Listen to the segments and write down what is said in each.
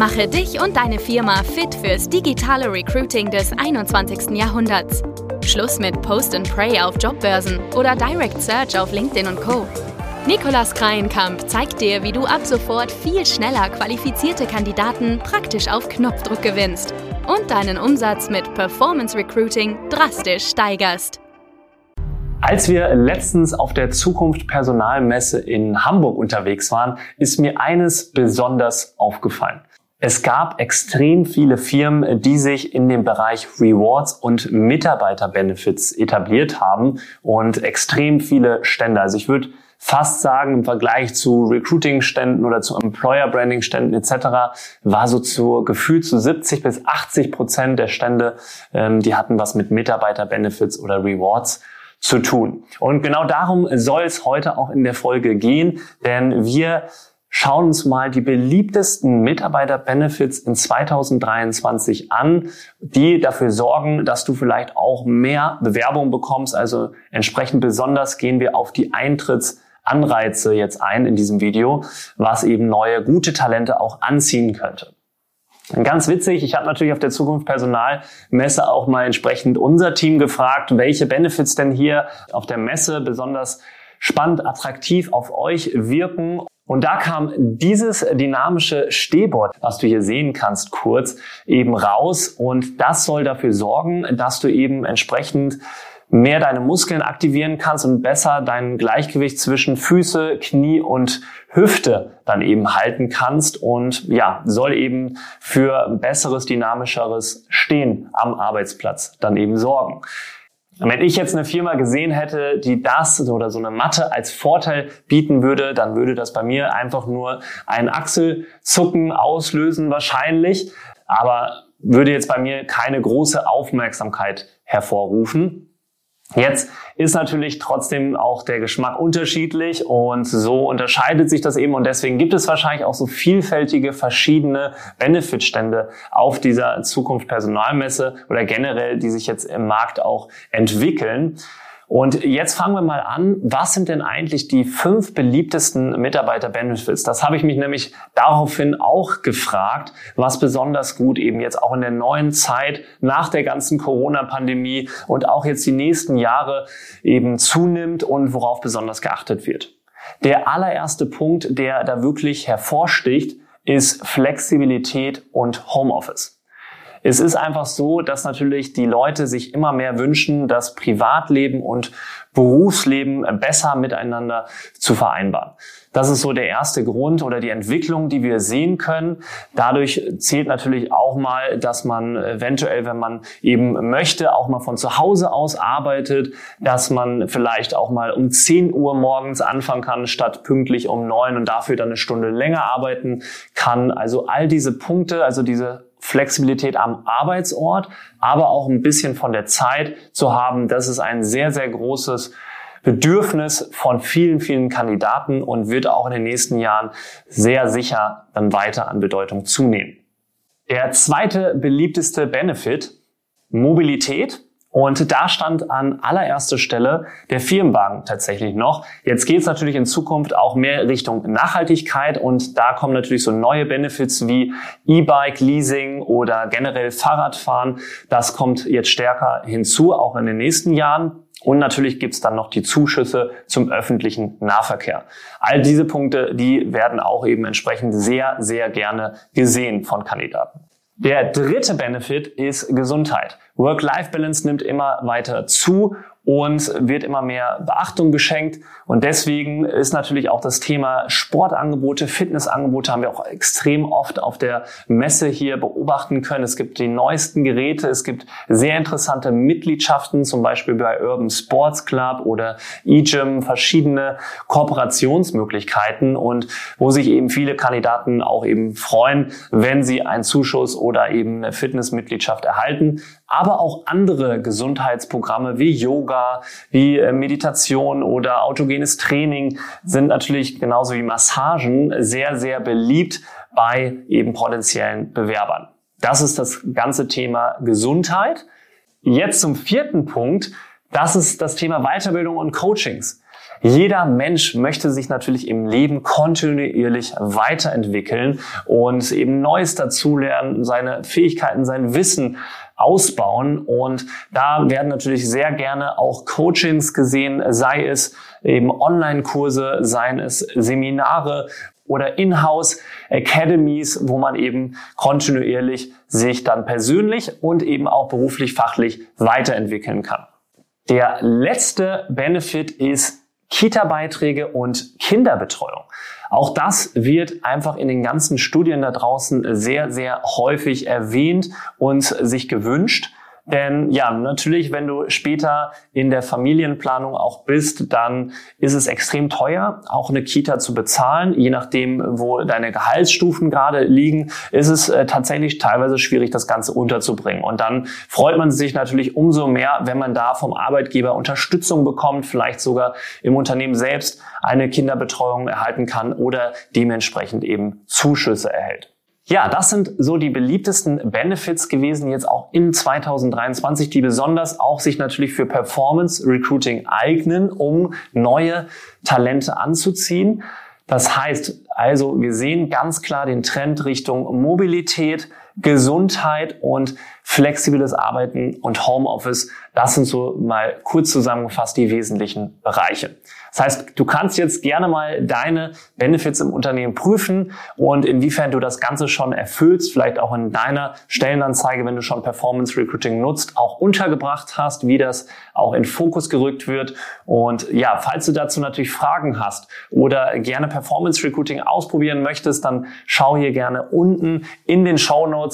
Mache dich und deine Firma fit fürs digitale Recruiting des 21. Jahrhunderts. Schluss mit Post and Pray auf Jobbörsen oder Direct Search auf LinkedIn und Co. Nikolas Kreienkamp zeigt dir, wie du ab sofort viel schneller qualifizierte Kandidaten praktisch auf Knopfdruck gewinnst und deinen Umsatz mit Performance Recruiting drastisch steigerst. Als wir letztens auf der Zukunft Personalmesse in Hamburg unterwegs waren, ist mir eines besonders aufgefallen. Es gab extrem viele Firmen, die sich in dem Bereich Rewards und Mitarbeiterbenefits etabliert haben und extrem viele Stände. Also ich würde fast sagen, im Vergleich zu Recruiting-Ständen oder zu Employer-Branding-Ständen etc. war so zu gefühlt zu 70 bis 80 Prozent der Stände, ähm, die hatten was mit Mitarbeiter-Benefits oder Rewards zu tun. Und genau darum soll es heute auch in der Folge gehen, denn wir schauen uns mal die beliebtesten Mitarbeiter-Benefits in 2023 an, die dafür sorgen, dass du vielleicht auch mehr Bewerbung bekommst. Also entsprechend besonders gehen wir auf die Eintrittsanreize jetzt ein in diesem Video, was eben neue gute Talente auch anziehen könnte. Ganz witzig, ich habe natürlich auf der Zukunft Personalmesse auch mal entsprechend unser Team gefragt, welche Benefits denn hier auf der Messe besonders spannend, attraktiv auf euch wirken. Und da kam dieses dynamische Stehboard, was du hier sehen kannst, kurz eben raus. Und das soll dafür sorgen, dass du eben entsprechend mehr deine Muskeln aktivieren kannst und besser dein Gleichgewicht zwischen Füße, Knie und Hüfte dann eben halten kannst und ja, soll eben für besseres, dynamischeres Stehen am Arbeitsplatz dann eben sorgen. Wenn ich jetzt eine Firma gesehen hätte, die das oder so eine Matte als Vorteil bieten würde, dann würde das bei mir einfach nur ein Achselzucken auslösen wahrscheinlich, aber würde jetzt bei mir keine große Aufmerksamkeit hervorrufen. Jetzt ist natürlich trotzdem auch der Geschmack unterschiedlich und so unterscheidet sich das eben und deswegen gibt es wahrscheinlich auch so vielfältige verschiedene Benefitstände auf dieser Zukunft Personalmesse oder generell, die sich jetzt im Markt auch entwickeln. Und jetzt fangen wir mal an. Was sind denn eigentlich die fünf beliebtesten Mitarbeiter-Benefits? Das habe ich mich nämlich daraufhin auch gefragt, was besonders gut eben jetzt auch in der neuen Zeit nach der ganzen Corona-Pandemie und auch jetzt die nächsten Jahre eben zunimmt und worauf besonders geachtet wird. Der allererste Punkt, der da wirklich hervorsticht, ist Flexibilität und Homeoffice. Es ist einfach so, dass natürlich die Leute sich immer mehr wünschen, das Privatleben und Berufsleben besser miteinander zu vereinbaren. Das ist so der erste Grund oder die Entwicklung, die wir sehen können. Dadurch zählt natürlich auch mal, dass man eventuell, wenn man eben möchte, auch mal von zu Hause aus arbeitet, dass man vielleicht auch mal um 10 Uhr morgens anfangen kann, statt pünktlich um 9 und dafür dann eine Stunde länger arbeiten kann. Also all diese Punkte, also diese Flexibilität am Arbeitsort, aber auch ein bisschen von der Zeit zu haben. Das ist ein sehr, sehr großes Bedürfnis von vielen, vielen Kandidaten und wird auch in den nächsten Jahren sehr sicher dann weiter an Bedeutung zunehmen. Der zweite beliebteste Benefit, Mobilität. Und da stand an allererster Stelle der Firmenwagen tatsächlich noch. Jetzt geht es natürlich in Zukunft auch mehr Richtung Nachhaltigkeit und da kommen natürlich so neue Benefits wie E-Bike, Leasing oder generell Fahrradfahren. Das kommt jetzt stärker hinzu, auch in den nächsten Jahren. Und natürlich gibt's dann noch die Zuschüsse zum öffentlichen Nahverkehr. All diese Punkte, die werden auch eben entsprechend sehr, sehr gerne gesehen von Kandidaten. Der dritte Benefit ist Gesundheit. Work-Life-Balance nimmt immer weiter zu und wird immer mehr Beachtung geschenkt. Und deswegen ist natürlich auch das Thema Sportangebote, Fitnessangebote haben wir auch extrem oft auf der Messe hier beobachten können. Es gibt die neuesten Geräte, es gibt sehr interessante Mitgliedschaften, zum Beispiel bei Urban Sports Club oder eGym, verschiedene Kooperationsmöglichkeiten und wo sich eben viele Kandidaten auch eben freuen, wenn sie einen Zuschuss oder eben eine Fitnessmitgliedschaft erhalten aber auch andere Gesundheitsprogramme wie Yoga, wie äh, Meditation oder autogenes Training sind natürlich genauso wie Massagen sehr, sehr beliebt bei eben potenziellen Bewerbern. Das ist das ganze Thema Gesundheit. Jetzt zum vierten Punkt. Das ist das Thema Weiterbildung und Coachings. Jeder Mensch möchte sich natürlich im Leben kontinuierlich weiterentwickeln und eben Neues dazulernen, seine Fähigkeiten, sein Wissen ausbauen. Und da werden natürlich sehr gerne auch Coachings gesehen, sei es eben Online-Kurse, seien es Seminare oder Inhouse Academies, wo man eben kontinuierlich sich dann persönlich und eben auch beruflich, fachlich weiterentwickeln kann. Der letzte Benefit ist Kita-Beiträge und Kinderbetreuung. Auch das wird einfach in den ganzen Studien da draußen sehr, sehr häufig erwähnt und sich gewünscht. Denn ja, natürlich, wenn du später in der Familienplanung auch bist, dann ist es extrem teuer, auch eine Kita zu bezahlen. Je nachdem, wo deine Gehaltsstufen gerade liegen, ist es äh, tatsächlich teilweise schwierig, das Ganze unterzubringen. Und dann freut man sich natürlich umso mehr, wenn man da vom Arbeitgeber Unterstützung bekommt, vielleicht sogar im Unternehmen selbst eine Kinderbetreuung erhalten kann oder dementsprechend eben Zuschüsse erhält. Ja, das sind so die beliebtesten Benefits gewesen jetzt auch in 2023, die besonders auch sich natürlich für Performance Recruiting eignen, um neue Talente anzuziehen. Das heißt also, wir sehen ganz klar den Trend Richtung Mobilität, Gesundheit und flexibles Arbeiten und Homeoffice. Das sind so mal kurz zusammengefasst die wesentlichen Bereiche. Das heißt, du kannst jetzt gerne mal deine Benefits im Unternehmen prüfen und inwiefern du das Ganze schon erfüllst, vielleicht auch in deiner Stellenanzeige, wenn du schon Performance Recruiting nutzt, auch untergebracht hast, wie das auch in Fokus gerückt wird. Und ja, falls du dazu natürlich Fragen hast oder gerne Performance Recruiting ausprobieren möchtest, dann schau hier gerne unten in den Show Notes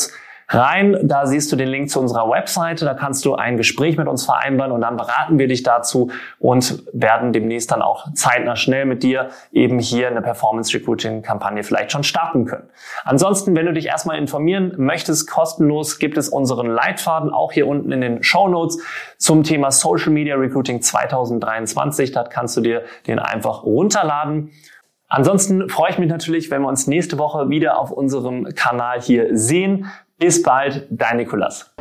rein. Da siehst du den Link zu unserer Webseite. Da kannst du ein Gespräch mit uns vereinbaren und dann beraten wir dich dazu und werden demnächst dann auch zeitnah schnell mit dir eben hier eine Performance Recruiting Kampagne vielleicht schon starten können. Ansonsten, wenn du dich erstmal informieren möchtest, kostenlos gibt es unseren Leitfaden auch hier unten in den Show zum Thema Social Media Recruiting 2023. Da kannst du dir den einfach runterladen. Ansonsten freue ich mich natürlich, wenn wir uns nächste Woche wieder auf unserem Kanal hier sehen. Bis bald, dein Nikolas.